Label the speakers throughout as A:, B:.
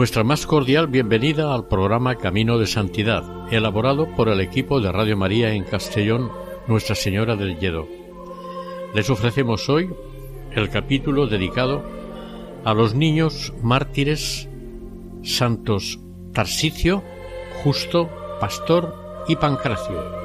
A: Nuestra más cordial bienvenida al programa Camino de Santidad, elaborado por el equipo de Radio María en Castellón, Nuestra Señora del Lledo. Les ofrecemos hoy el capítulo dedicado a los niños mártires santos Tarsicio, Justo, Pastor y Pancracio.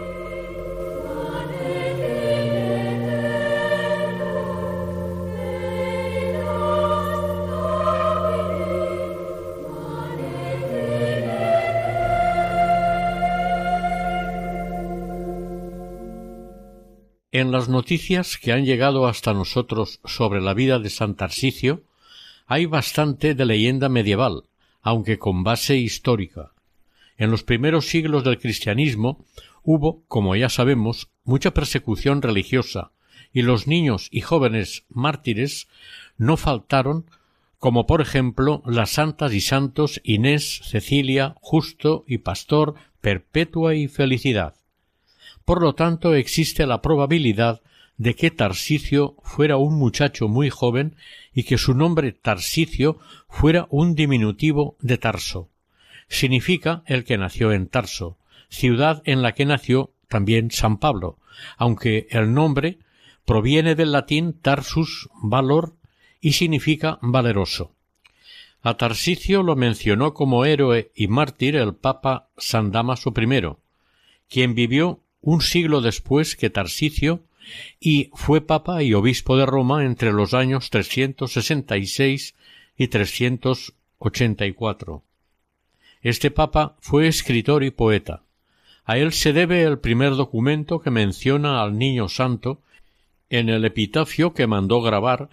A: En las noticias que han llegado hasta nosotros sobre la vida de San Tarsicio hay bastante de leyenda medieval, aunque con base histórica. En los primeros siglos del cristianismo hubo, como ya sabemos, mucha persecución religiosa, y los niños y jóvenes mártires no faltaron, como por ejemplo las santas y santos Inés, Cecilia, Justo y Pastor, Perpetua y Felicidad. Por lo tanto, existe la probabilidad de que Tarsicio fuera un muchacho muy joven y que su nombre Tarsicio fuera un diminutivo de Tarso. Significa el que nació en Tarso, ciudad en la que nació también San Pablo, aunque el nombre proviene del latín tarsus valor y significa valeroso. A Tarsicio lo mencionó como héroe y mártir el Papa San Damaso I, quien vivió un siglo después que Tarsicio, y fue papa y obispo de Roma entre los años 366 y 384. Este papa fue escritor y poeta. A él se debe el primer documento que menciona al Niño Santo en el epitafio que mandó grabar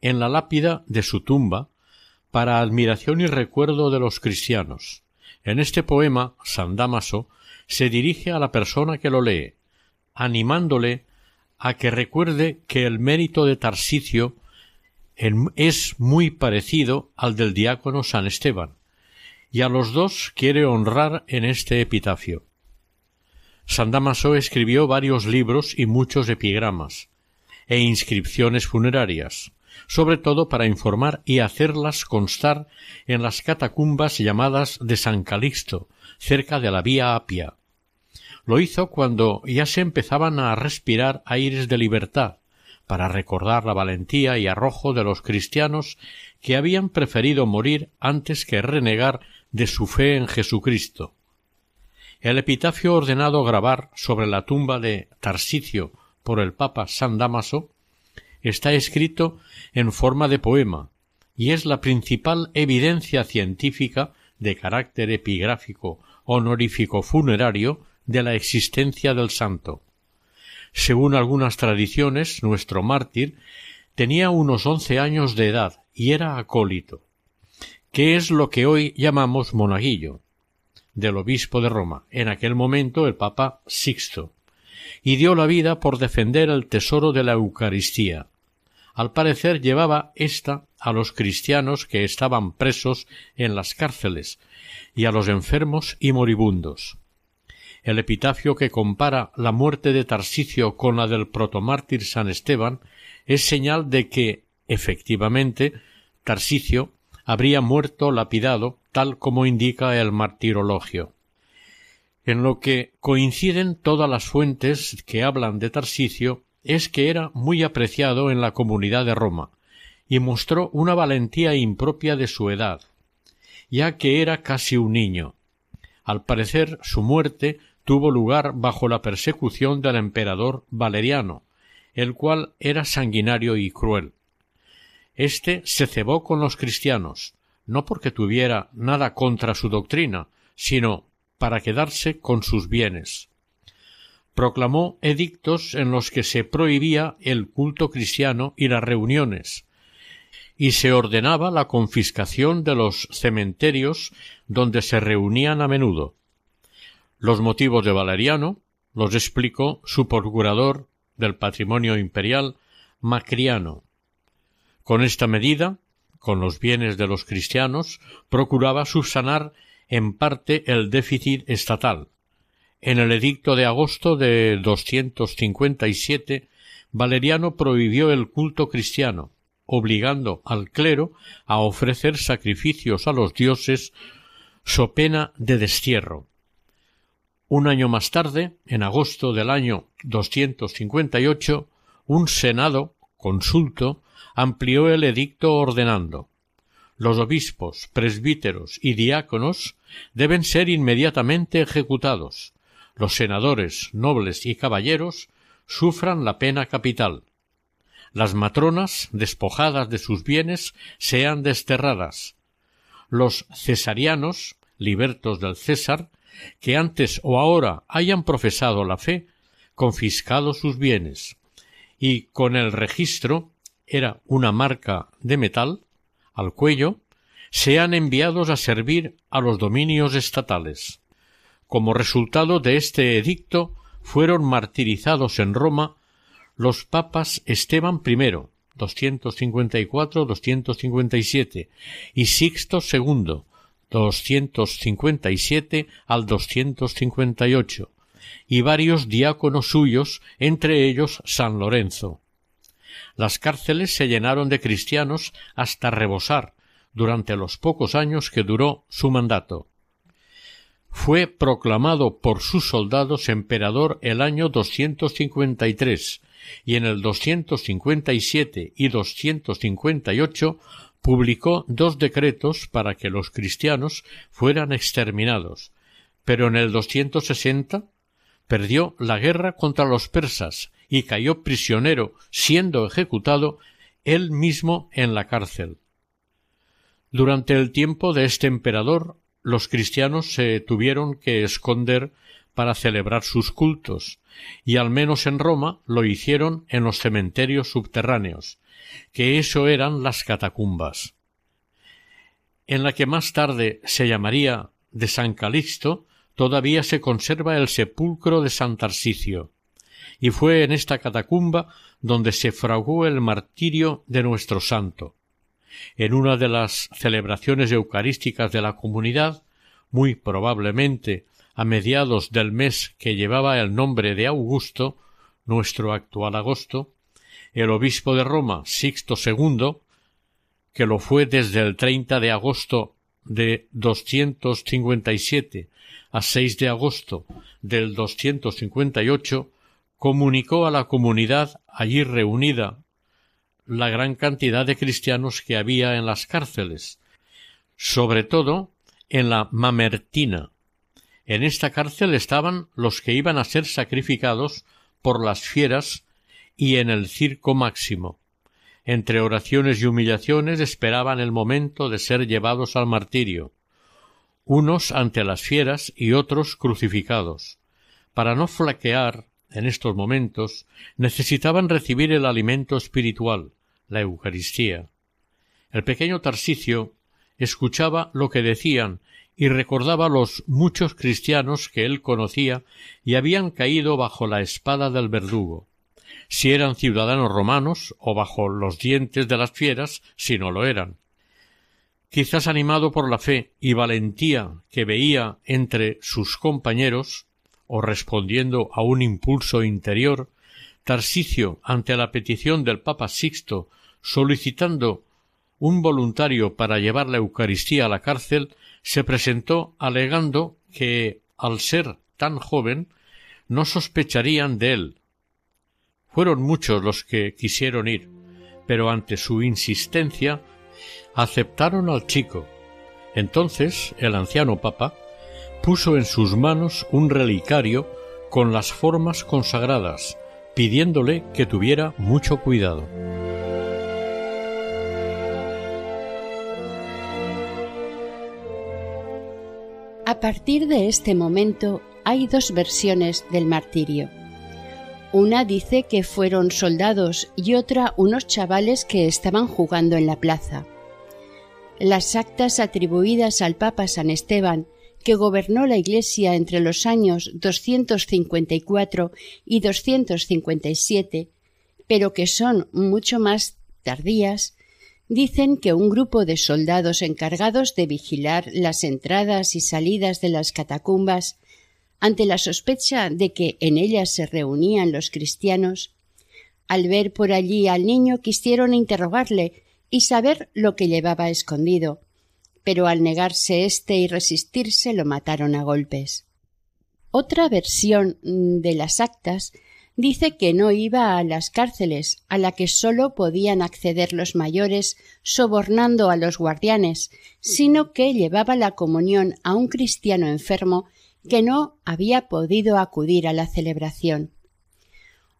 A: en la lápida de su tumba para admiración y recuerdo de los cristianos. En este poema, San Damaso se dirige a la persona que lo lee, animándole a que recuerde que el mérito de Tarsicio es muy parecido al del diácono San Esteban, y a los dos quiere honrar en este epitafio. San Damaso escribió varios libros y muchos epigramas, e inscripciones funerarias, sobre todo para informar y hacerlas constar en las catacumbas llamadas de San Calixto, cerca de la vía Apia. Lo hizo cuando ya se empezaban a respirar aires de libertad, para recordar la valentía y arrojo de los cristianos que habían preferido morir antes que renegar de su fe en Jesucristo. El epitafio ordenado grabar sobre la tumba de Tarsicio por el Papa San Damaso está escrito en forma de poema y es la principal evidencia científica de carácter epigráfico honorífico funerario de la existencia del santo. Según algunas tradiciones, nuestro mártir tenía unos once años de edad y era acólito, que es lo que hoy llamamos monaguillo, del obispo de Roma, en aquel momento el Papa Sixto, y dio la vida por defender el tesoro de la Eucaristía. Al parecer llevaba ésta a los cristianos que estaban presos en las cárceles y a los enfermos y moribundos. El epitafio que compara la muerte de Tarsicio con la del protomártir San Esteban es señal de que, efectivamente, Tarsicio habría muerto lapidado tal como indica el martirologio. En lo que coinciden todas las fuentes que hablan de Tarsicio es que era muy apreciado en la comunidad de Roma, y mostró una valentía impropia de su edad, ya que era casi un niño. Al parecer su muerte tuvo lugar bajo la persecución del emperador Valeriano, el cual era sanguinario y cruel. Este se cebó con los cristianos, no porque tuviera nada contra su doctrina, sino para quedarse con sus bienes. Proclamó edictos en los que se prohibía el culto cristiano y las reuniones, y se ordenaba la confiscación de los cementerios donde se reunían a menudo. Los motivos de Valeriano los explicó su procurador del patrimonio imperial, Macriano. Con esta medida, con los bienes de los cristianos, procuraba subsanar en parte el déficit estatal. En el edicto de agosto de 257, Valeriano prohibió el culto cristiano, obligando al clero a ofrecer sacrificios a los dioses so pena de destierro. Un año más tarde, en agosto del año 258, un senado consulto amplió el edicto ordenando los obispos, presbíteros y diáconos deben ser inmediatamente ejecutados. Los senadores, nobles y caballeros sufran la pena capital las matronas, despojadas de sus bienes, sean desterradas. Los cesarianos, libertos del César, que antes o ahora hayan profesado la fe, confiscados sus bienes, y con el registro era una marca de metal al cuello, sean enviados a servir a los dominios estatales. Como resultado de este edicto fueron martirizados en Roma los papas Esteban I, 254-257, y Sixto II, 257 al 258, y varios diáconos suyos, entre ellos San Lorenzo. Las cárceles se llenaron de cristianos hasta rebosar durante los pocos años que duró su mandato. Fue proclamado por sus soldados emperador el año 253 y en el 257 y 258 publicó dos decretos para que los cristianos fueran exterminados, pero en el 260 perdió la guerra contra los persas y cayó prisionero, siendo ejecutado él mismo en la cárcel. Durante el tiempo de este emperador, los cristianos se tuvieron que esconder para celebrar sus cultos, y al menos en Roma lo hicieron en los cementerios subterráneos, que eso eran las catacumbas. En la que más tarde se llamaría de San Calixto, todavía se conserva el sepulcro de San Tarsicio, y fue en esta catacumba donde se fraguó el martirio de nuestro santo. En una de las celebraciones eucarísticas de la comunidad, muy probablemente a mediados del mes que llevaba el nombre de Augusto, nuestro actual agosto, el obispo de Roma, Sixto II, que lo fue desde el 30 de agosto de 257 a 6 de agosto del 258, comunicó a la comunidad allí reunida la gran cantidad de cristianos que había en las cárceles, sobre todo en la Mamertina, en esta cárcel estaban los que iban a ser sacrificados por las fieras y en el circo máximo. Entre oraciones y humillaciones esperaban el momento de ser llevados al martirio, unos ante las fieras y otros crucificados. Para no flaquear en estos momentos necesitaban recibir el alimento espiritual, la Eucaristía. El pequeño Tarsicio escuchaba lo que decían y recordaba los muchos cristianos que él conocía y habían caído bajo la espada del verdugo, si eran ciudadanos romanos o bajo los dientes de las fieras si no lo eran. Quizás animado por la fe y valentía que veía entre sus compañeros, o respondiendo a un impulso interior, Tarsicio, ante la petición del Papa Sixto solicitando un voluntario para llevar la Eucaristía a la cárcel, se presentó alegando que, al ser tan joven, no sospecharían de él. Fueron muchos los que quisieron ir, pero ante su insistencia aceptaron al chico. Entonces el anciano papa puso en sus manos un relicario con las formas consagradas, pidiéndole que tuviera mucho cuidado.
B: A partir de este momento hay dos versiones del martirio. Una dice que fueron soldados y otra unos chavales que estaban jugando en la plaza. Las actas atribuidas al Papa San Esteban, que gobernó la Iglesia entre los años 254 y 257, pero que son mucho más tardías, dicen que un grupo de soldados encargados de vigilar las entradas y salidas de las catacumbas ante la sospecha de que en ellas se reunían los cristianos, al ver por allí al niño quisieron interrogarle y saber lo que llevaba escondido, pero al negarse éste y resistirse lo mataron a golpes. Otra versión de las actas dice que no iba a las cárceles, a la que sólo podían acceder los mayores sobornando a los guardianes, sino que llevaba la comunión a un cristiano enfermo que no había podido acudir a la celebración.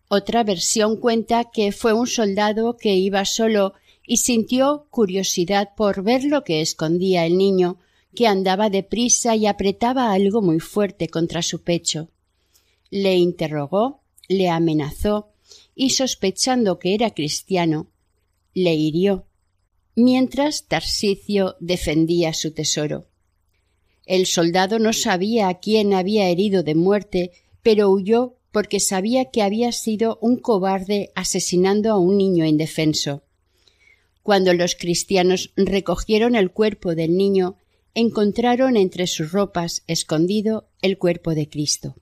B: Otra versión cuenta que fue un soldado que iba solo y sintió curiosidad por ver lo que escondía el niño, que andaba deprisa y apretaba algo muy fuerte contra su pecho. Le interrogó, le amenazó y sospechando que era cristiano, le hirió, mientras Tarsicio defendía su tesoro. El soldado no sabía a quién había herido de muerte, pero huyó porque sabía que había sido un cobarde asesinando a un niño indefenso. Cuando los cristianos recogieron el cuerpo del niño, encontraron entre sus ropas escondido el cuerpo de Cristo.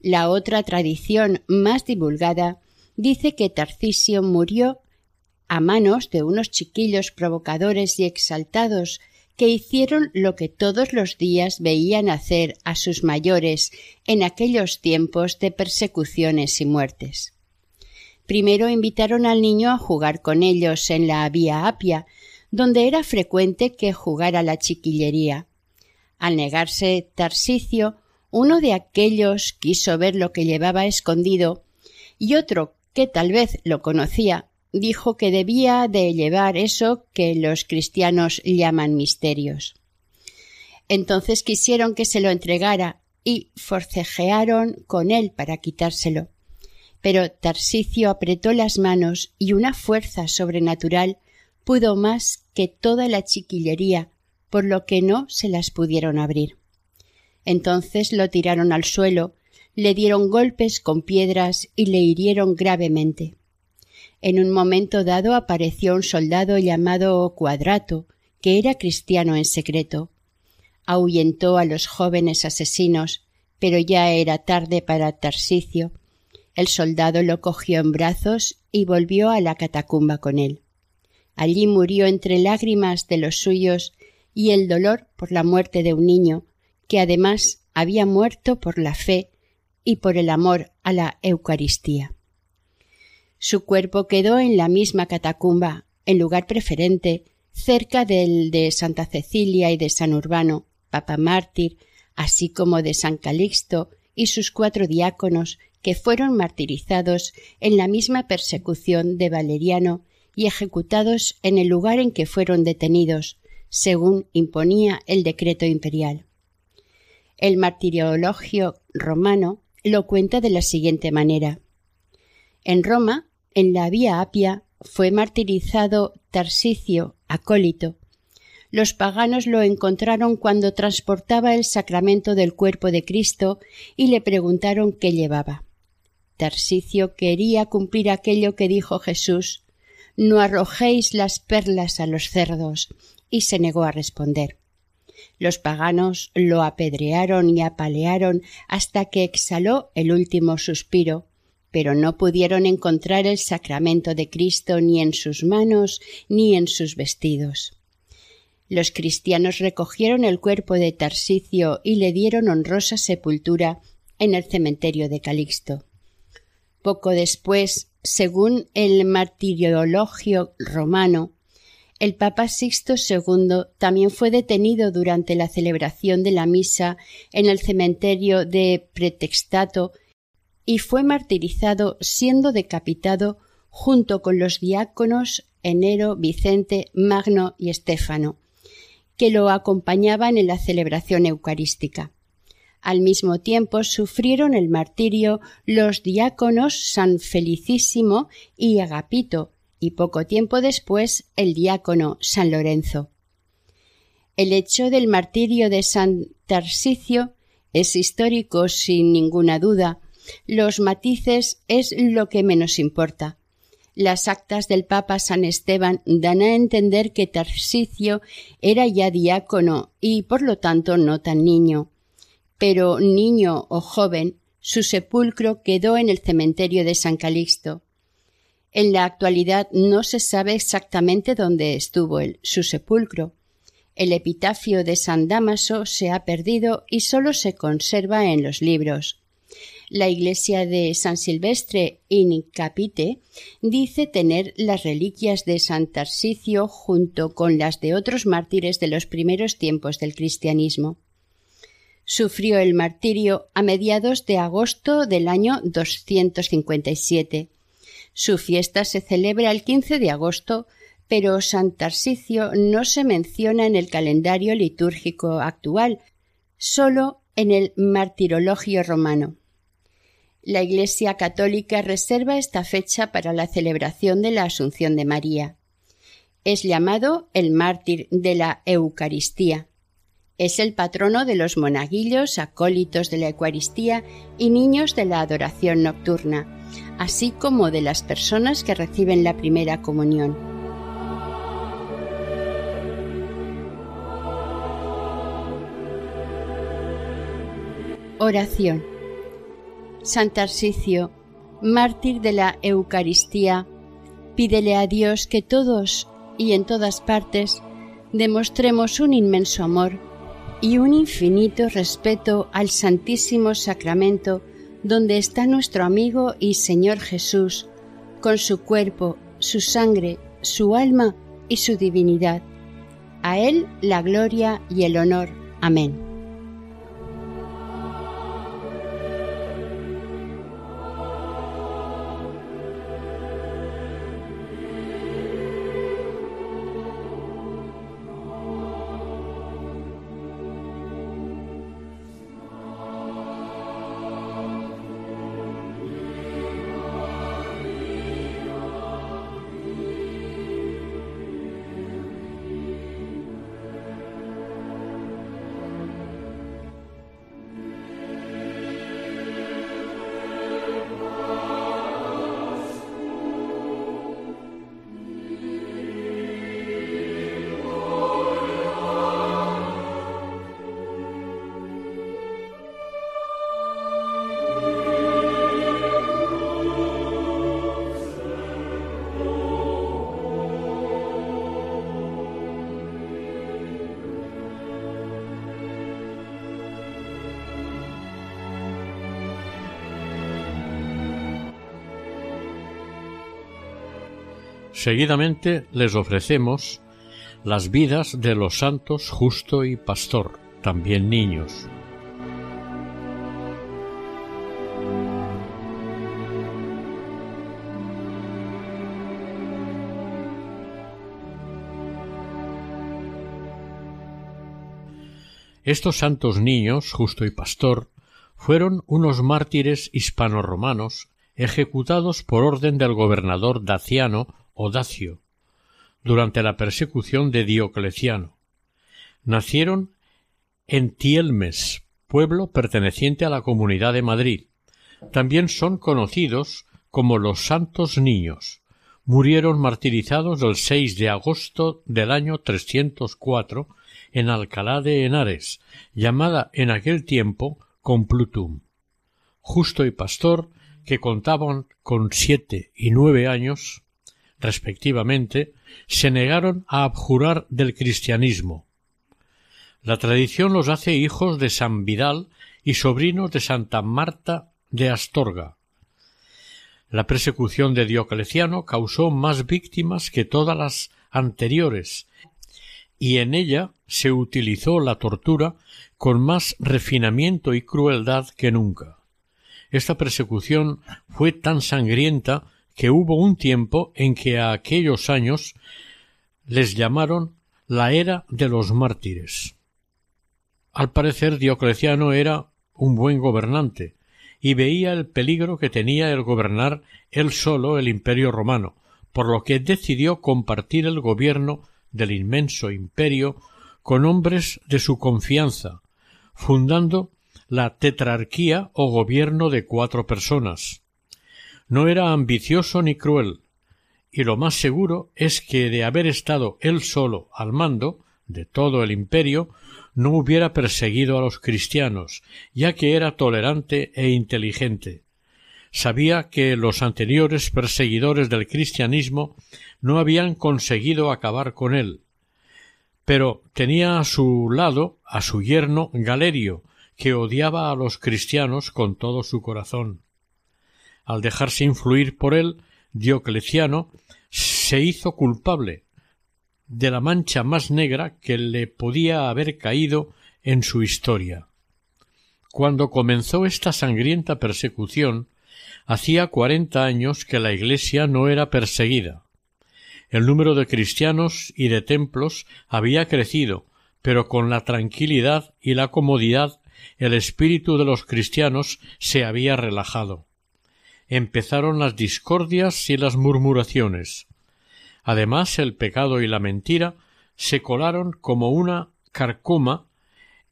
B: La otra tradición más divulgada dice que Tarcisio murió a manos de unos chiquillos provocadores y exaltados que hicieron lo que todos los días veían hacer a sus mayores en aquellos tiempos de persecuciones y muertes. Primero invitaron al niño a jugar con ellos en la vía Apia, donde era frecuente que jugara la chiquillería. Al negarse Tarsicio, uno de aquellos quiso ver lo que llevaba escondido, y otro, que tal vez lo conocía, dijo que debía de llevar eso que los cristianos llaman misterios. Entonces quisieron que se lo entregara y forcejearon con él para quitárselo. Pero Tarsicio apretó las manos y una fuerza sobrenatural pudo más que toda la chiquillería, por lo que no se las pudieron abrir. Entonces lo tiraron al suelo, le dieron golpes con piedras y le hirieron gravemente. En un momento dado apareció un soldado llamado Cuadrato, que era cristiano en secreto. Ahuyentó a los jóvenes asesinos, pero ya era tarde para Tarsicio. El soldado lo cogió en brazos y volvió a la catacumba con él. Allí murió entre lágrimas de los suyos y el dolor por la muerte de un niño, que además había muerto por la fe y por el amor a la Eucaristía. Su cuerpo quedó en la misma catacumba, en lugar preferente, cerca del de Santa Cecilia y de San Urbano, Papa mártir, así como de San Calixto y sus cuatro diáconos que fueron martirizados en la misma persecución de Valeriano y ejecutados en el lugar en que fueron detenidos, según imponía el decreto imperial. El martiriologio romano lo cuenta de la siguiente manera. En Roma, en la Vía Apia, fue martirizado Tarsicio, acólito. Los paganos lo encontraron cuando transportaba el sacramento del cuerpo de Cristo y le preguntaron qué llevaba. Tarsicio quería cumplir aquello que dijo Jesús No arrojéis las perlas a los cerdos, y se negó a responder. Los paganos lo apedrearon y apalearon hasta que exhaló el último suspiro, pero no pudieron encontrar el sacramento de Cristo ni en sus manos ni en sus vestidos. Los cristianos recogieron el cuerpo de Tarsicio y le dieron honrosa sepultura en el cementerio de Calixto. Poco después, según el martiriologio romano, el Papa Sixto II también fue detenido durante la celebración de la misa en el cementerio de Pretextato y fue martirizado siendo decapitado junto con los diáconos Enero, Vicente, Magno y Estéfano, que lo acompañaban en la celebración eucarística. Al mismo tiempo sufrieron el martirio los diáconos San Felicísimo y Agapito, y poco tiempo después el diácono San Lorenzo. El hecho del martirio de San Tarsicio es histórico sin ninguna duda. Los matices es lo que menos importa. Las actas del Papa San Esteban dan a entender que Tarsicio era ya diácono y por lo tanto no tan niño. Pero niño o joven, su sepulcro quedó en el cementerio de San Calixto. En la actualidad no se sabe exactamente dónde estuvo el, su sepulcro. El epitafio de San Damaso se ha perdido y sólo se conserva en los libros. La iglesia de San Silvestre in Capite dice tener las reliquias de San Tarsicio junto con las de otros mártires de los primeros tiempos del cristianismo. Sufrió el martirio a mediados de agosto del año 257 su fiesta se celebra el 15 de agosto, pero San Tarsicio no se menciona en el calendario litúrgico actual, solo en el martirologio romano. La Iglesia católica reserva esta fecha para la celebración de la Asunción de María. Es llamado el mártir de la Eucaristía. Es el patrono de los monaguillos, acólitos de la Eucaristía y niños de la adoración nocturna así como de las personas que reciben la primera comunión. Oración. San Tarsicio, mártir de la Eucaristía, pídele a Dios que todos y en todas partes demostremos un inmenso amor y un infinito respeto al Santísimo Sacramento donde está nuestro amigo y Señor Jesús, con su cuerpo, su sangre, su alma y su divinidad. A Él la gloria y el honor. Amén.
A: Seguidamente les ofrecemos las vidas de los santos justo y pastor, también niños. Estos santos niños, justo y pastor, fueron unos mártires hispano-romanos ejecutados por orden del gobernador Daciano Dacio, durante la persecución de Diocleciano. Nacieron en Tielmes, pueblo perteneciente a la Comunidad de Madrid. También son conocidos como los Santos Niños. Murieron martirizados el 6 de agosto del año 304 en Alcalá de Henares, llamada en aquel tiempo Complutum. Justo y pastor, que contaban con siete y nueve años, respectivamente, se negaron a abjurar del cristianismo, La tradición los hace hijos de San Vidal y sobrinos de Santa Marta de Astorga. La persecución de Diocleciano causó más víctimas que todas las anteriores, y en ella se utilizó la tortura con más refinamiento y crueldad que nunca. Esta persecución fue tan sangrienta que hubo un tiempo en que a aquellos años les llamaron la era de los mártires. Al parecer Diocleciano era un buen gobernante y veía el peligro que tenía el gobernar él solo el imperio romano, por lo que decidió compartir el gobierno del inmenso imperio con hombres de su confianza, fundando la tetrarquía o gobierno de cuatro personas. No era ambicioso ni cruel, y lo más seguro es que de haber estado él solo al mando de todo el imperio no hubiera perseguido a los cristianos, ya que era tolerante e inteligente. Sabía que los anteriores perseguidores del cristianismo no habían conseguido acabar con él, pero tenía a su lado a su yerno Galerio, que odiaba a los cristianos con todo su corazón. Al dejarse influir por él, Diocleciano se hizo culpable de la mancha más negra que le podía haber caído en su historia. Cuando comenzó esta sangrienta persecución, hacía cuarenta años que la Iglesia no era perseguida. El número de cristianos y de templos había crecido, pero con la tranquilidad y la comodidad el espíritu de los cristianos se había relajado. Empezaron las discordias y las murmuraciones. Además, el pecado y la mentira se colaron como una carcoma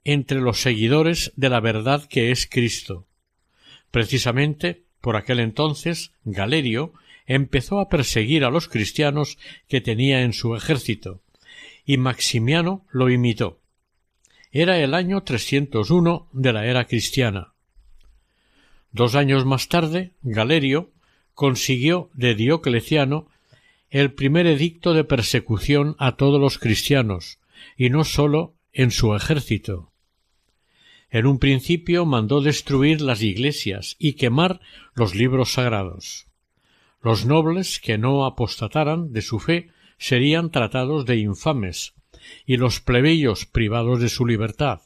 A: entre los seguidores de la verdad que es Cristo. Precisamente por aquel entonces Galerio empezó a perseguir a los cristianos que tenía en su ejército, y Maximiano lo imitó. Era el año 301 de la era cristiana. Dos años más tarde, Galerio consiguió de Diocleciano el primer edicto de persecución a todos los cristianos, y no sólo en su ejército. En un principio mandó destruir las iglesias y quemar los libros sagrados. Los nobles que no apostataran de su fe serían tratados de infames, y los plebeyos privados de su libertad.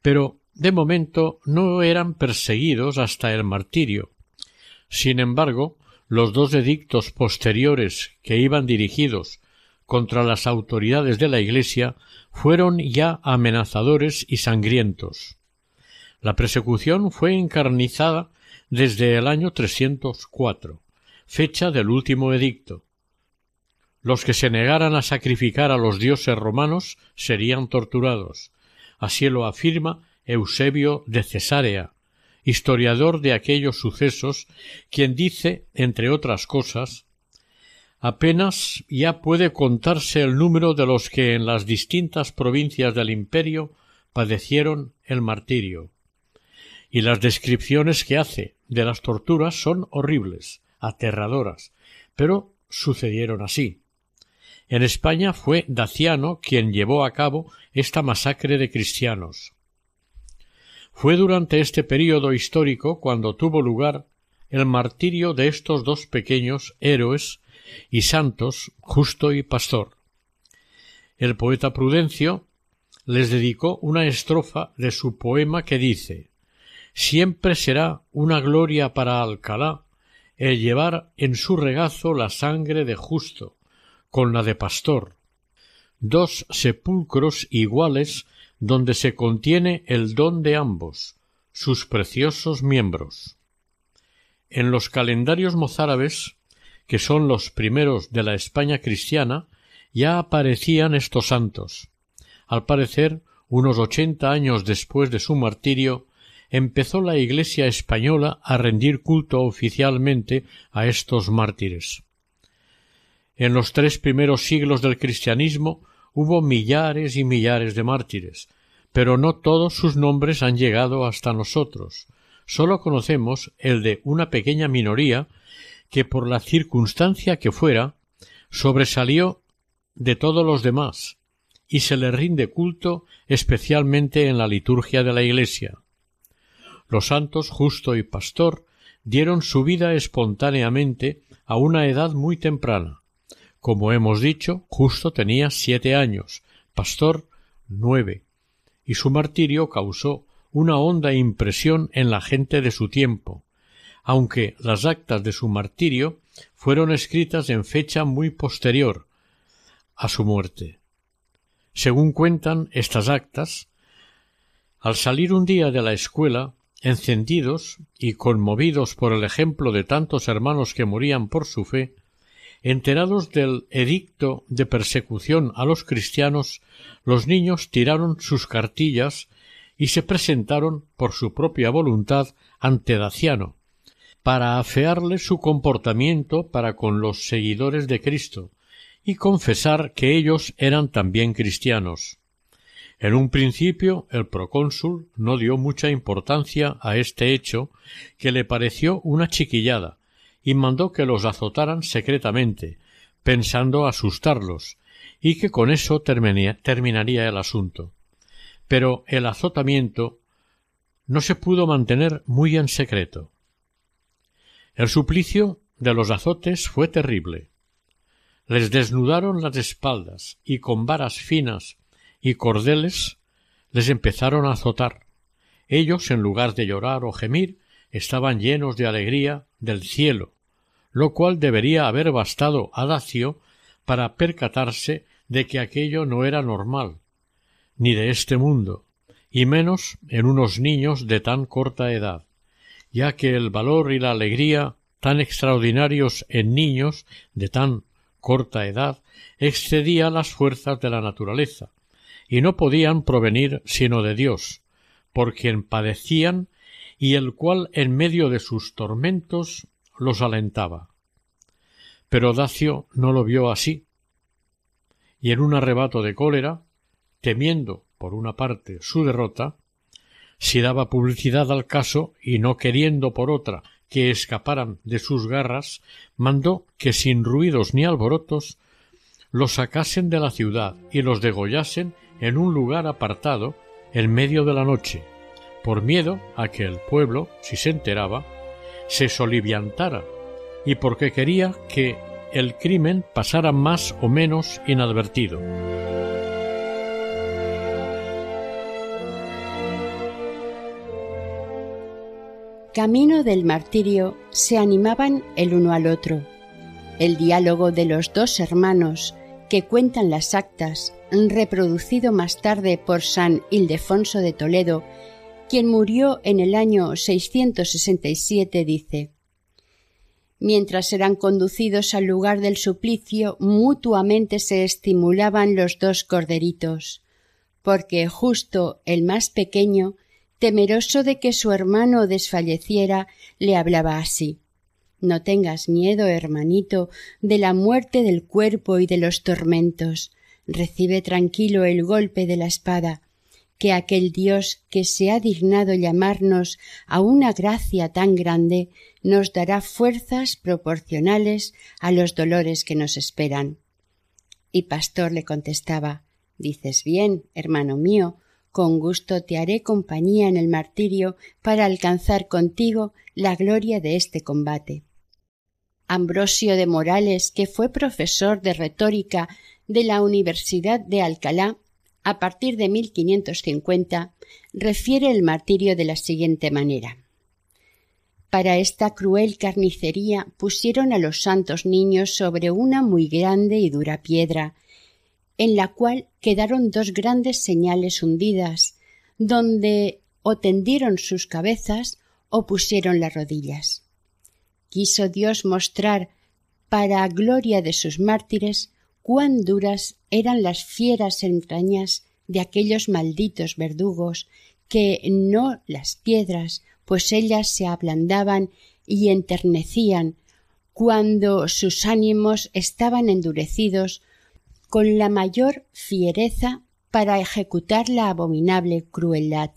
A: Pero, de momento, no eran perseguidos hasta el martirio. Sin embargo, los dos edictos posteriores que iban dirigidos contra las autoridades de la Iglesia fueron ya amenazadores y sangrientos. La persecución fue encarnizada desde el año 304 fecha del último edicto. Los que se negaran a sacrificar a los dioses romanos serían torturados. Así lo afirma Eusebio de Cesarea, historiador de aquellos sucesos, quien dice, entre otras cosas, apenas ya puede contarse el número de los que en las distintas provincias del imperio padecieron el martirio. Y las descripciones que hace de las torturas son horribles, aterradoras, pero sucedieron así. En España fue Daciano quien llevó a cabo esta masacre de cristianos. Fue durante este período histórico cuando tuvo lugar el martirio de estos dos pequeños héroes y santos, Justo y Pastor. El poeta Prudencio les dedicó una estrofa de su poema que dice Siempre será una gloria para Alcalá el llevar en su regazo la sangre de justo con la de pastor, dos sepulcros iguales donde se contiene el don de ambos, sus preciosos miembros. En los calendarios mozárabes, que son los primeros de la España cristiana, ya aparecían estos santos. Al parecer, unos ochenta años después de su martirio, empezó la Iglesia española a rendir culto oficialmente a estos mártires. En los tres primeros siglos del cristianismo hubo millares y millares de mártires, pero no todos sus nombres han llegado hasta nosotros. Sólo conocemos el de una pequeña minoría que por la circunstancia que fuera sobresalió de todos los demás y se le rinde culto especialmente en la liturgia de la Iglesia. Los santos Justo y Pastor dieron su vida espontáneamente a una edad muy temprana. Como hemos dicho, Justo tenía siete años, Pastor nueve, y su martirio causó una honda impresión en la gente de su tiempo, aunque las actas de su martirio fueron escritas en fecha muy posterior a su muerte. Según cuentan estas actas, al salir un día de la escuela, encendidos y conmovidos por el ejemplo de tantos hermanos que morían por su fe, enterados del edicto de persecución a los cristianos, los niños tiraron sus cartillas y se presentaron por su propia voluntad ante Daciano, para afearle su comportamiento para con los seguidores de Cristo, y confesar que ellos eran también cristianos. En un principio el procónsul no dio mucha importancia a este hecho, que le pareció una chiquillada, y mandó que los azotaran secretamente, pensando asustarlos, y que con eso terminaría el asunto. Pero el azotamiento no se pudo mantener muy en secreto. El suplicio de los azotes fue terrible les desnudaron las espaldas y con varas finas y cordeles les empezaron a azotar. Ellos, en lugar de llorar o gemir, estaban llenos de alegría del cielo, lo cual debería haber bastado a Dacio para percatarse de que aquello no era normal, ni de este mundo, y menos en unos niños de tan corta edad, ya que el valor y la alegría tan extraordinarios en niños de tan corta edad excedía las fuerzas de la naturaleza, y no podían provenir sino de Dios, por quien padecían y el cual en medio de sus tormentos los alentaba. Pero Dacio no lo vio así, y en un arrebato de cólera, temiendo por una parte su derrota, si daba publicidad al caso y no queriendo por otra que escaparan de sus garras, mandó que sin ruidos ni alborotos los sacasen de la ciudad y los degollasen en un lugar apartado en medio de la noche, por miedo a que el pueblo, si se enteraba, se soliviantara y porque quería que el crimen pasara más o menos inadvertido.
B: camino del martirio se animaban el uno al otro. El diálogo de los dos hermanos que cuentan las actas, reproducido más tarde por San Ildefonso de Toledo, quien murió en el año 667, dice Mientras eran conducidos al lugar del suplicio, mutuamente se estimulaban los dos corderitos, porque justo el más pequeño temeroso de que su hermano desfalleciera, le hablaba así No tengas miedo, hermanito, de la muerte del cuerpo y de los tormentos. Recibe tranquilo el golpe de la espada, que aquel Dios que se ha dignado llamarnos a una gracia tan grande nos dará fuerzas proporcionales a los dolores que nos esperan. Y Pastor le contestaba Dices bien, hermano mío, con gusto te haré compañía en el martirio para alcanzar contigo la gloria de este combate. Ambrosio de Morales, que fue profesor de retórica de la Universidad de Alcalá a partir de 1550, refiere el martirio de la siguiente manera. Para esta cruel carnicería pusieron a los santos niños sobre una muy grande y dura piedra, en la cual quedaron dos grandes señales hundidas, donde o tendieron sus cabezas o pusieron las rodillas. Quiso Dios mostrar, para gloria de sus mártires, cuán duras eran las fieras entrañas de aquellos malditos verdugos, que no las piedras, pues ellas se ablandaban y enternecían, cuando sus ánimos estaban endurecidos con la mayor fiereza para ejecutar la abominable crueldad.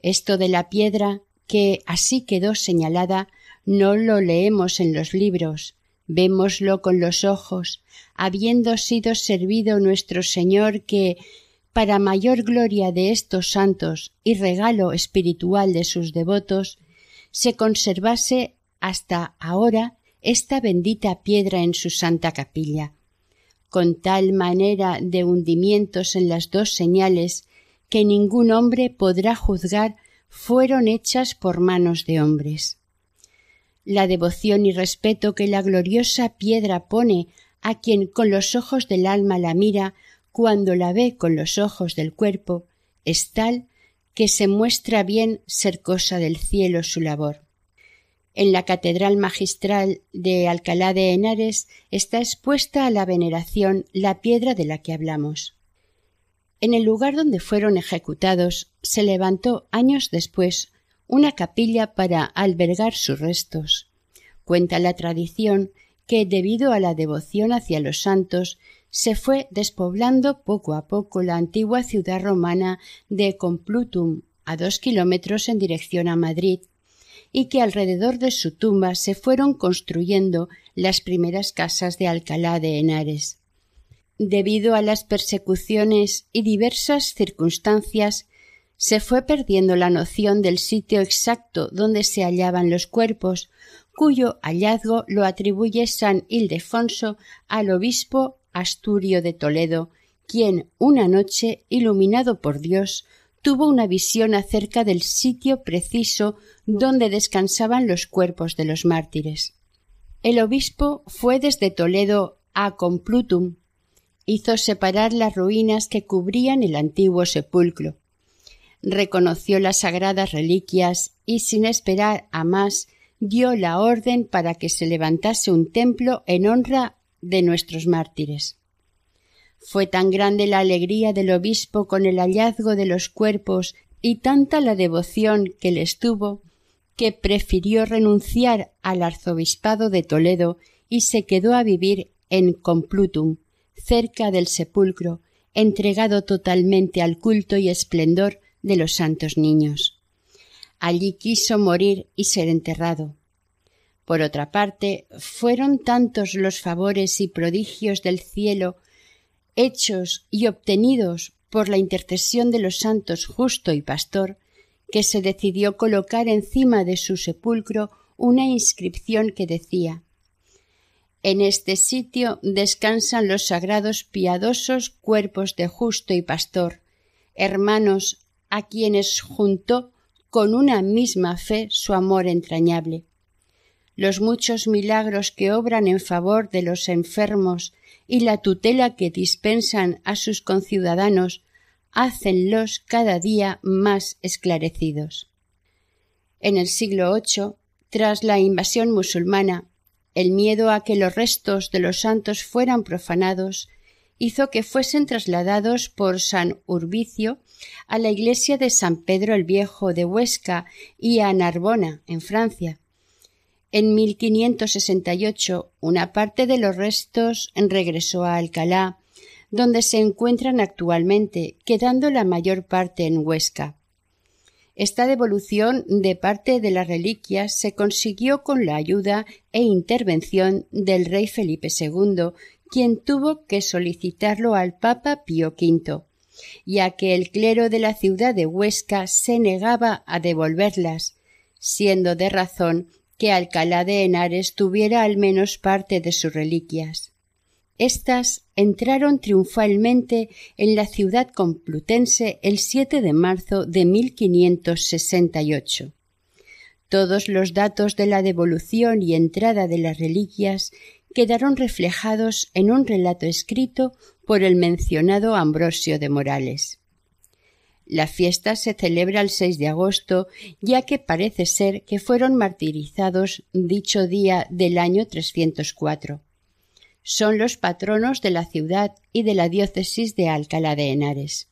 B: Esto de la piedra, que así quedó señalada, no lo leemos en los libros, Vémoslo con los ojos, habiendo sido servido nuestro Señor que, para mayor gloria de estos santos y regalo espiritual de sus devotos, se conservase hasta ahora esta bendita piedra en su santa capilla, con tal manera de hundimientos en las dos señales que ningún hombre podrá juzgar fueron hechas por manos de hombres. La devoción y respeto que la gloriosa piedra pone a quien con los ojos del alma la mira cuando la ve con los ojos del cuerpo es tal que se muestra bien ser cosa del cielo su labor. En la Catedral Magistral de Alcalá de Henares está expuesta a la veneración la piedra de la que hablamos. En el lugar donde fueron ejecutados se levantó años después una capilla para albergar sus restos. Cuenta la tradición que, debido a la devoción hacia los santos, se fue despoblando poco a poco la antigua ciudad romana de Complutum, a dos kilómetros en dirección a Madrid, y que alrededor de su tumba se fueron construyendo las primeras casas de Alcalá de Henares. Debido a las persecuciones y diversas circunstancias, se fue perdiendo la noción del sitio exacto donde se hallaban los cuerpos, cuyo hallazgo lo atribuye San Ildefonso al obispo Asturio de Toledo, quien una noche, iluminado por Dios, tuvo una visión acerca del sitio preciso donde descansaban los cuerpos de los mártires. El obispo fue desde Toledo a Complutum, hizo separar las ruinas que cubrían el antiguo sepulcro, reconoció las sagradas reliquias y sin esperar a más dio la orden para que se levantase un templo en honra de nuestros mártires. Fue tan grande la alegría del obispo con el hallazgo de los cuerpos y tanta la devoción que les tuvo que prefirió renunciar al arzobispado de Toledo y se quedó a vivir en Complutum, cerca del sepulcro, entregado totalmente al culto y esplendor de los santos niños. Allí quiso morir y ser enterrado. Por otra parte, fueron tantos los favores y prodigios del cielo hechos y obtenidos por la intercesión de los santos justo y pastor, que se decidió colocar encima de su sepulcro una inscripción que decía En este sitio descansan los sagrados piadosos cuerpos de justo y pastor, hermanos a quienes juntó con una misma fe su amor entrañable. Los muchos milagros que obran en favor de los enfermos y la tutela que dispensan a sus conciudadanos hácenlos cada día más esclarecidos. En el siglo VIII, tras la invasión musulmana, el miedo a que los restos de los santos fueran profanados hizo que fuesen trasladados por San Urbicio a la iglesia de San Pedro el Viejo de Huesca y a Narbona, en Francia, en 1568 una parte de los restos regresó a Alcalá, donde se encuentran actualmente, quedando la mayor parte en Huesca. Esta devolución de parte de las reliquias se consiguió con la ayuda e intervención del rey Felipe II, quien tuvo que solicitarlo al Papa Pío V, ya que el clero de la ciudad de Huesca se negaba a devolverlas, siendo de razón que Alcalá de Henares tuviera al menos parte de sus reliquias. Estas entraron triunfalmente en la ciudad complutense el 7 de marzo de 1568. Todos los datos de la devolución y entrada de las reliquias quedaron reflejados en un relato escrito por el mencionado Ambrosio de Morales. La fiesta se celebra el 6 de agosto, ya que parece ser que fueron martirizados dicho día del año 304. Son los patronos de la ciudad y de la diócesis de Alcalá de Henares.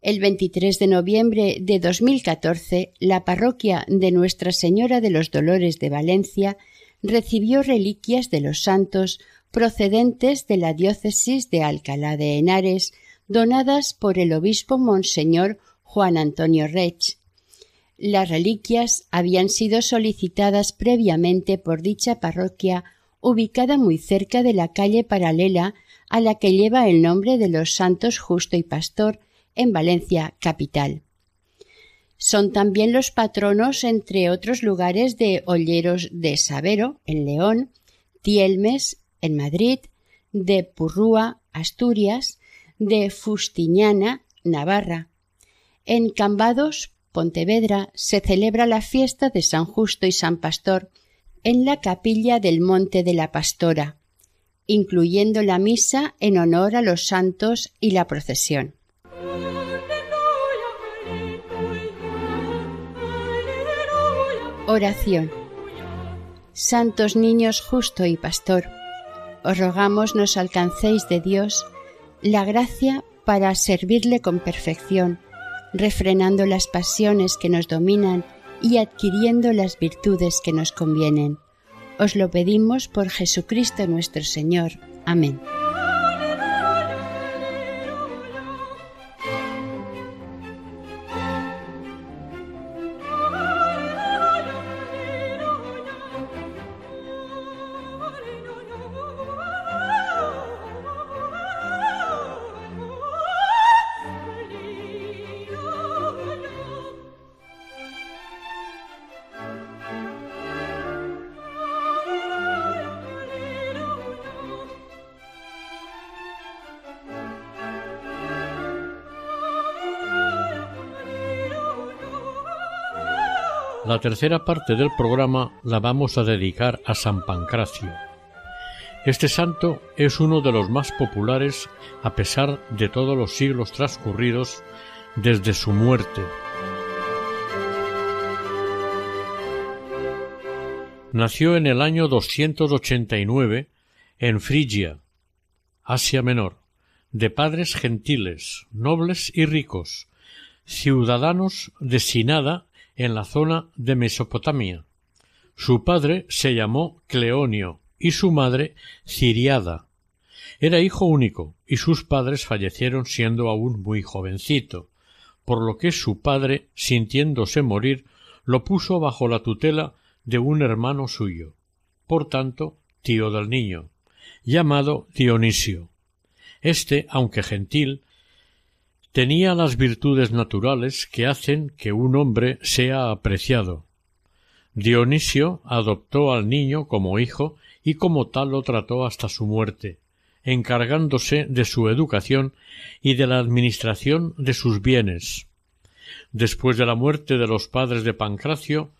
B: El 23 de noviembre de 2014, la parroquia de Nuestra Señora de los Dolores de Valencia recibió reliquias de los santos procedentes de la diócesis de Alcalá de Henares donadas por el obispo Monseñor Juan Antonio Rech. Las reliquias habían sido solicitadas previamente por dicha parroquia ubicada muy cerca de la calle paralela a la que lleva el nombre de los santos Justo y Pastor en Valencia capital. Son también los patronos, entre otros lugares, de Olleros de Sabero, en León, Tielmes, en Madrid, de Purrúa, Asturias, de Fustiñana, Navarra. En Cambados, Pontevedra, se celebra la fiesta de San Justo y San Pastor en la capilla del Monte de la Pastora, incluyendo la misa en honor a los santos y la procesión. Oración. Santos niños justo y pastor, os rogamos nos alcancéis de Dios la gracia para servirle con perfección, refrenando las pasiones que nos dominan y adquiriendo las virtudes que nos convienen. Os lo pedimos por Jesucristo nuestro Señor. Amén.
A: La tercera parte del programa la vamos a dedicar a San Pancracio. Este santo es uno de los más populares a pesar de todos los siglos transcurridos desde su muerte. Nació en el año 289 en Frigia, Asia Menor, de padres gentiles, nobles y ricos, ciudadanos de Sinada en la zona de Mesopotamia. Su padre se llamó Cleonio y su madre Ciriada. Era hijo único y sus padres fallecieron siendo aún muy jovencito, por lo que su padre, sintiéndose morir, lo puso bajo la tutela de un hermano suyo, por tanto, tío del niño, llamado Dionisio. Este, aunque gentil, tenía las virtudes naturales que hacen que un hombre sea apreciado. Dionisio adoptó al niño como hijo y como tal lo trató hasta su muerte, encargándose de su educación y de la administración de sus bienes. Después de la muerte de los padres de Pancracio,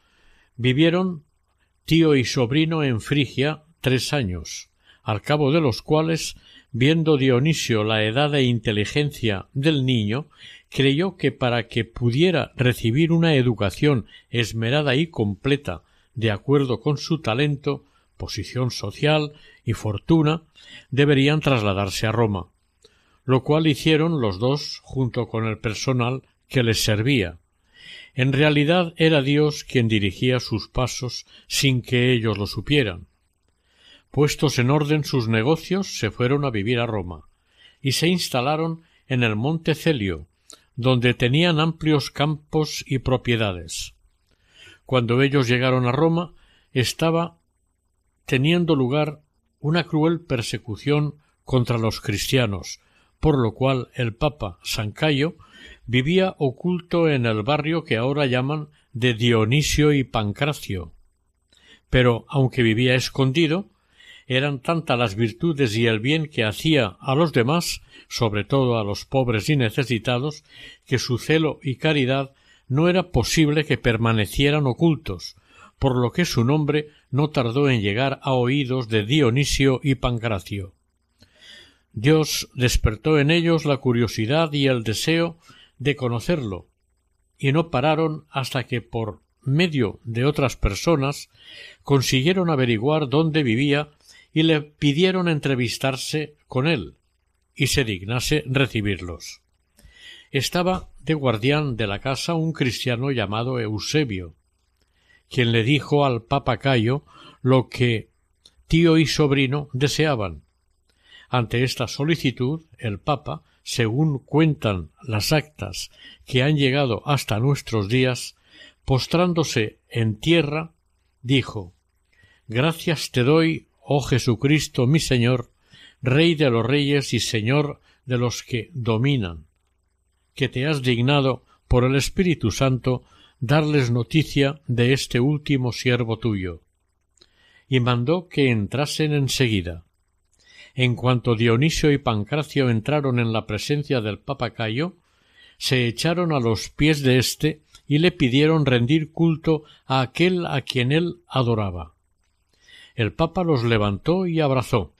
A: vivieron tío y sobrino en Frigia tres años, al cabo de los cuales Viendo Dionisio la edad e inteligencia del niño, creyó que para que pudiera recibir una educación esmerada y completa de acuerdo con su talento, posición social y fortuna, deberían trasladarse a Roma, lo cual hicieron los dos junto con el personal que les servía. En realidad era Dios quien dirigía sus pasos sin que ellos lo supieran. Puestos en orden sus negocios, se fueron a vivir a Roma, y se instalaron en el monte Celio, donde tenían amplios campos y propiedades. Cuando ellos llegaron a Roma, estaba teniendo lugar una cruel persecución contra los cristianos, por lo cual el Papa San Cayo vivía oculto en el barrio que ahora llaman de Dionisio y Pancracio. Pero, aunque vivía escondido, eran tantas las virtudes y el bien que hacía a los demás, sobre todo a los pobres y necesitados, que su celo y caridad no era posible que permanecieran ocultos, por lo que su nombre no tardó en llegar a oídos de Dionisio y Pancracio. Dios despertó en ellos la curiosidad y el deseo de conocerlo, y no pararon hasta que por medio de otras personas consiguieron averiguar dónde vivía y le pidieron entrevistarse con él y se dignase recibirlos. Estaba de guardián de la casa un cristiano llamado Eusebio, quien le dijo al Papa Cayo lo que tío y sobrino deseaban. Ante esta solicitud, el Papa, según cuentan las actas que han llegado hasta nuestros días, postrándose en tierra, dijo Gracias te doy, oh Jesucristo mi Señor, Rey de los reyes y Señor de los que dominan, que te has dignado por el Espíritu Santo darles noticia de este último siervo tuyo. Y mandó que entrasen enseguida. En cuanto Dionisio y Pancracio entraron en la presencia del Papa Cayo, se echaron a los pies de éste y le pidieron rendir culto a aquel a quien él adoraba. El Papa los levantó y abrazó.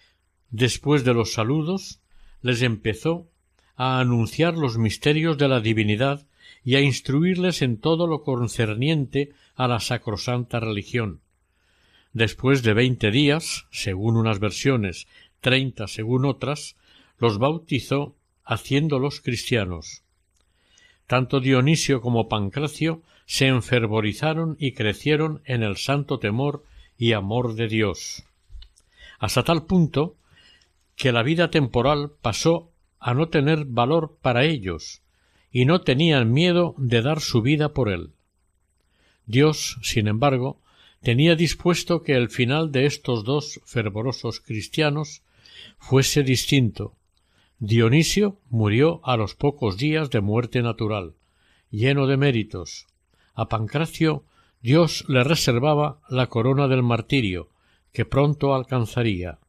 A: Después de los saludos, les empezó a anunciar los misterios de la divinidad y a instruirles en todo lo concerniente a la sacrosanta religión. Después de veinte días, según unas versiones, treinta según otras, los bautizó haciéndolos cristianos. Tanto Dionisio como Pancracio se enfervorizaron y crecieron en el santo temor y amor de Dios, hasta tal punto que la vida temporal pasó a no tener valor para ellos, y no tenían miedo de dar su vida por él. Dios, sin embargo, tenía dispuesto que el final de estos dos fervorosos cristianos fuese distinto. Dionisio murió a los pocos días de muerte natural, lleno de méritos. A Pancracio Dios le reservaba la corona del martirio, que pronto alcanzaría.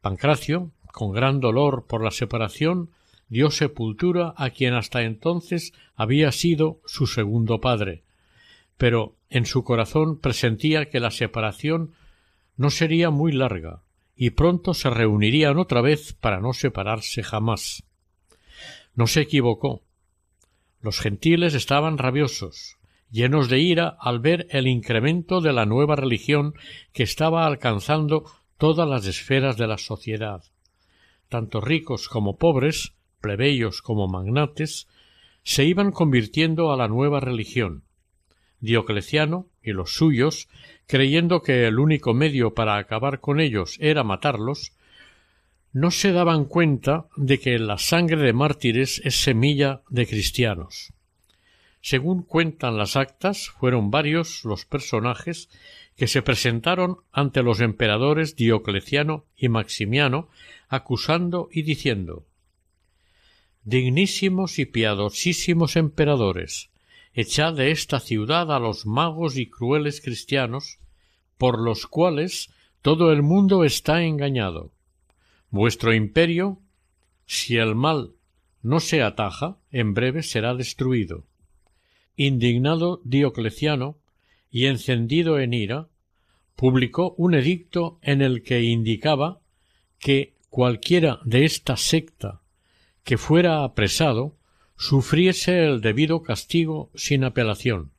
A: Pancracio, con gran dolor por la separación, dio sepultura a quien hasta entonces había sido su segundo padre, pero en su corazón presentía que la separación no sería muy larga, y pronto se reunirían otra vez para no separarse jamás. No se equivocó. Los gentiles estaban rabiosos, llenos de ira al ver el incremento de la nueva religión que estaba alcanzando todas las esferas de la sociedad. Tanto ricos como pobres plebeyos como magnates, se iban convirtiendo a la nueva religión. Diocleciano y los suyos, creyendo que el único medio para acabar con ellos era matarlos, no se daban cuenta de que la sangre de mártires es semilla de cristianos. Según cuentan las actas, fueron varios los personajes que se presentaron ante los emperadores Diocleciano y Maximiano, acusando y diciendo dignísimos y piadosísimos emperadores, echad de esta ciudad a los magos y crueles cristianos, por los cuales todo el mundo está engañado. Vuestro imperio, si el mal no se ataja, en breve será destruido. Indignado Diocleciano y encendido en ira, publicó un edicto en el que indicaba que cualquiera de esta secta que fuera apresado sufriese el debido castigo sin apelación.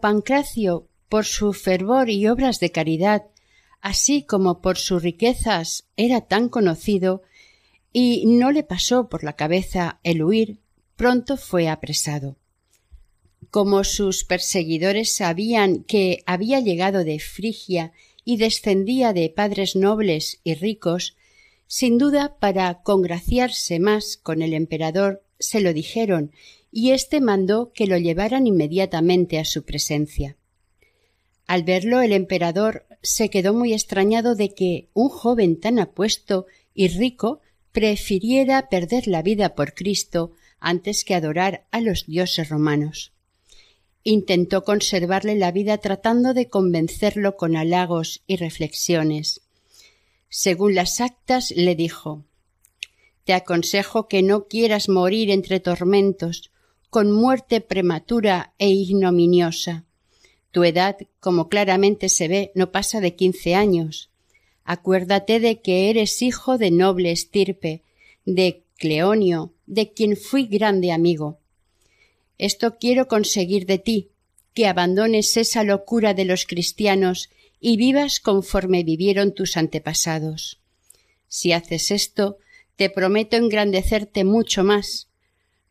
B: Pancracio por su fervor y obras de caridad, así como por sus riquezas era tan conocido, y no le pasó por la cabeza el huir, pronto fue apresado. Como sus perseguidores sabían que había llegado de Frigia y descendía de padres nobles y ricos, sin duda para congraciarse más con el emperador se lo dijeron y éste mandó que lo llevaran inmediatamente a su presencia. Al verlo el emperador se quedó muy extrañado de que un joven tan apuesto y rico prefiriera perder la vida por Cristo antes que adorar a los dioses romanos. Intentó conservarle la vida tratando de convencerlo con halagos y reflexiones. Según las actas le dijo Te aconsejo que no quieras morir entre tormentos, con muerte prematura e ignominiosa. Tu edad, como claramente se ve, no pasa de quince años. Acuérdate de que eres hijo de noble estirpe, de Cleonio, de quien fui grande amigo. Esto quiero conseguir de ti, que abandones esa locura de los cristianos y vivas conforme vivieron tus antepasados. Si haces esto, te prometo engrandecerte mucho más.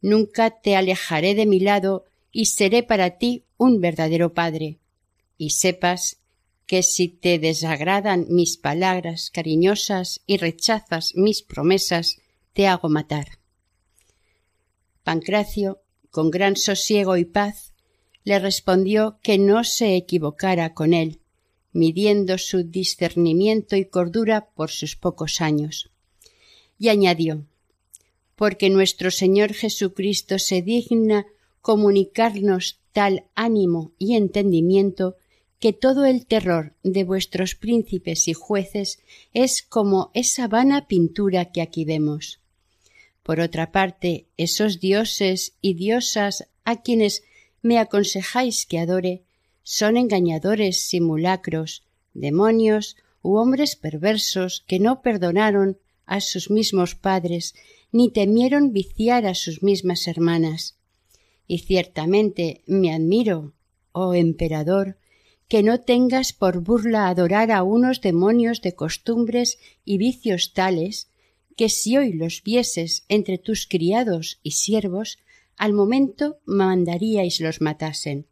B: Nunca te alejaré de mi lado y seré para ti un verdadero padre. Y sepas que si te desagradan mis palabras cariñosas y rechazas mis promesas, te hago matar. Pancracio, con gran sosiego y paz, le respondió que no se equivocara con él, midiendo su discernimiento y cordura por sus pocos años. Y añadió porque nuestro Señor Jesucristo se digna comunicarnos tal ánimo y entendimiento que todo el terror de vuestros príncipes y jueces es como esa vana pintura que aquí vemos. Por otra parte, esos dioses y diosas a quienes me aconsejáis que adore son engañadores simulacros, demonios u hombres perversos que no perdonaron a sus mismos padres ni temieron viciar a sus mismas hermanas. Y ciertamente me admiro, oh emperador, que no tengas por burla adorar a unos demonios de costumbres y vicios tales que si hoy los vieses entre tus criados y siervos, al momento mandaríais los matasen.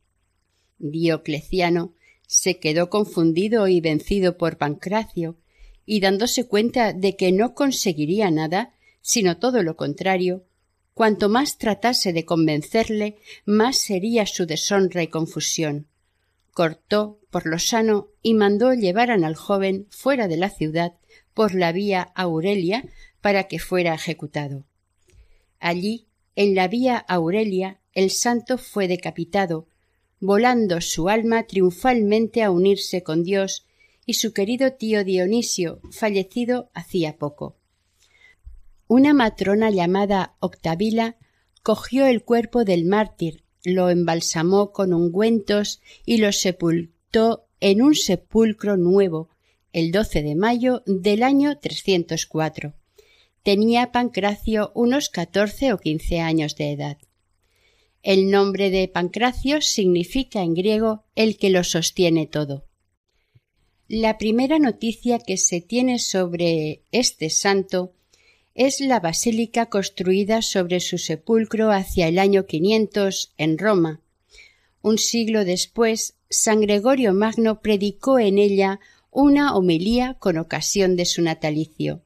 B: Diocleciano se quedó confundido y vencido por Pancracio, y dándose cuenta de que no conseguiría nada, sino todo lo contrario, cuanto más tratase de convencerle, más sería su deshonra y confusión. Cortó por lo sano y mandó llevaran al joven fuera de la ciudad por la vía Aurelia para que fuera ejecutado. Allí, en la vía Aurelia, el santo fue decapitado, volando su alma triunfalmente a unirse con Dios y su querido tío Dionisio, fallecido hacía poco. Una matrona llamada Octavila cogió el cuerpo del mártir, lo embalsamó con ungüentos y lo sepultó en un sepulcro nuevo el 12 de mayo del año 304. Tenía Pancracio unos catorce o quince años de edad. El nombre de Pancracio significa en griego el que lo sostiene todo. La primera noticia que se tiene sobre este santo es la basílica construida sobre su sepulcro hacia el año 500 en Roma. Un siglo después, San Gregorio Magno predicó en ella una homilía con ocasión de su natalicio.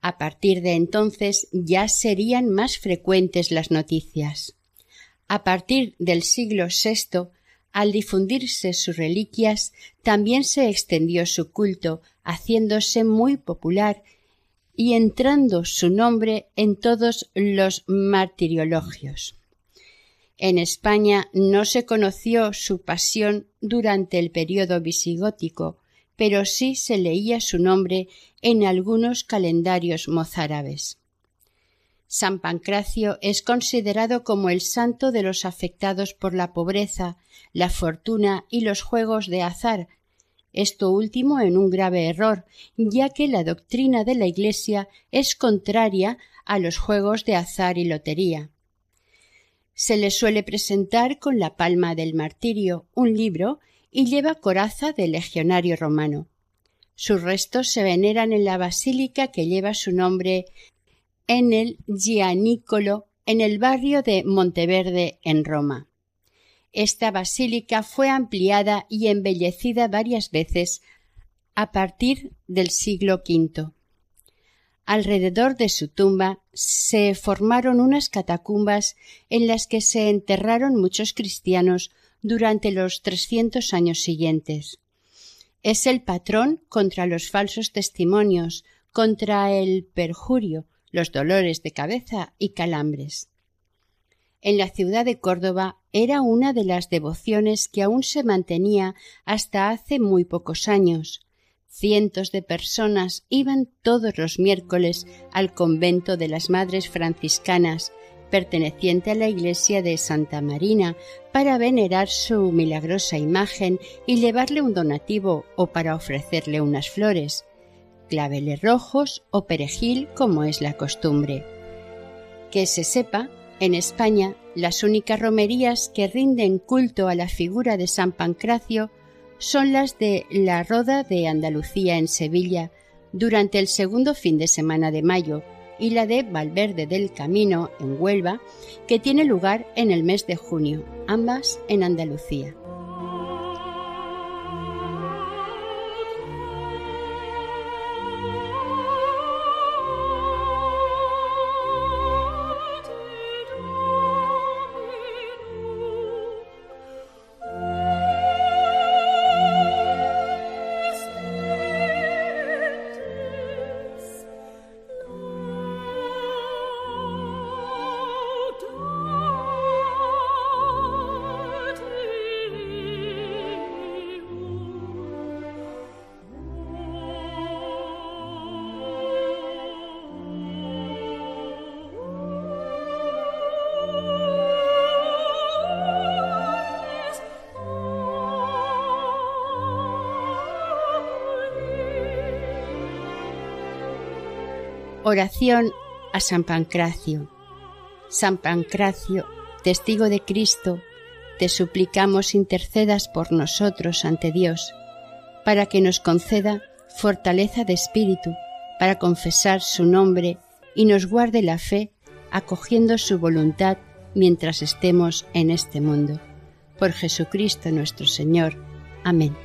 B: A partir de entonces ya serían más frecuentes las noticias. A partir del siglo VI, al difundirse sus reliquias, también se extendió su culto, haciéndose muy popular y entrando su nombre en todos los martiriologios. En España no se conoció su pasión durante el periodo visigótico, pero sí se leía su nombre en algunos calendarios mozárabes. San Pancracio es considerado como el santo de los afectados por la pobreza, la fortuna y los juegos de azar, esto último en un grave error, ya que la doctrina de la Iglesia es contraria a los juegos de azar y lotería. Se le suele presentar con la palma del martirio un libro y lleva coraza de legionario romano. Sus restos se veneran en la basílica que lleva su nombre en el Gianicolo, en el barrio de Monteverde, en Roma. Esta basílica fue ampliada y embellecida varias veces a partir del siglo V. Alrededor de su tumba se formaron unas catacumbas en las que se enterraron muchos cristianos durante los trescientos años siguientes. Es el patrón contra los falsos testimonios, contra el perjurio, los dolores de cabeza y calambres en la ciudad de Córdoba era una de las devociones que aún se mantenía hasta hace muy pocos años. Cientos de personas iban todos los miércoles al convento de las Madres Franciscanas, perteneciente a la iglesia de Santa Marina, para venerar su milagrosa imagen y llevarle un donativo o para ofrecerle unas flores, claveles rojos o perejil como es la costumbre. Que se sepa en España Las únicas romerías que rinden culto a la figura de San Pancracio son las de la Roda de Andalucía en Sevilla durante el segundo fin de semana de mayo y la de Valverde del Camino en Huelva, que tiene lugar en el mes de junio, ambas en Andalucía. Oración a San Pancracio. San Pancracio, testigo de Cristo, te suplicamos intercedas por nosotros ante Dios, para que nos conceda fortaleza de espíritu para confesar su nombre y nos guarde la fe acogiendo su voluntad mientras estemos en este mundo. Por Jesucristo nuestro Señor. Amén.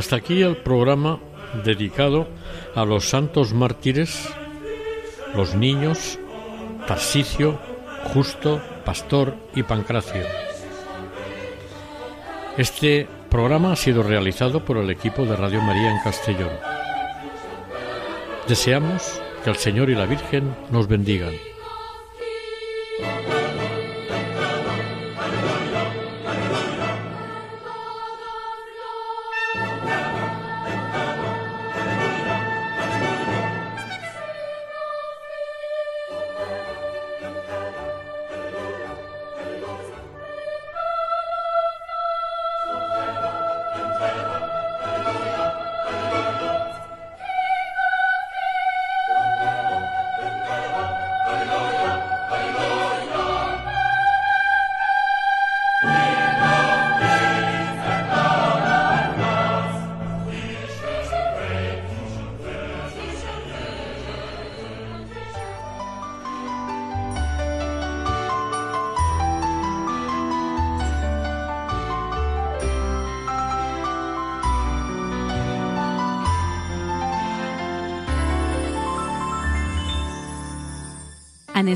A: Hasta aquí el programa dedicado a los santos mártires, los niños, Tarsicio, Justo, Pastor y Pancracio. Este programa ha sido realizado por el equipo de Radio María en Castellón. Deseamos que el Señor y la Virgen nos bendigan.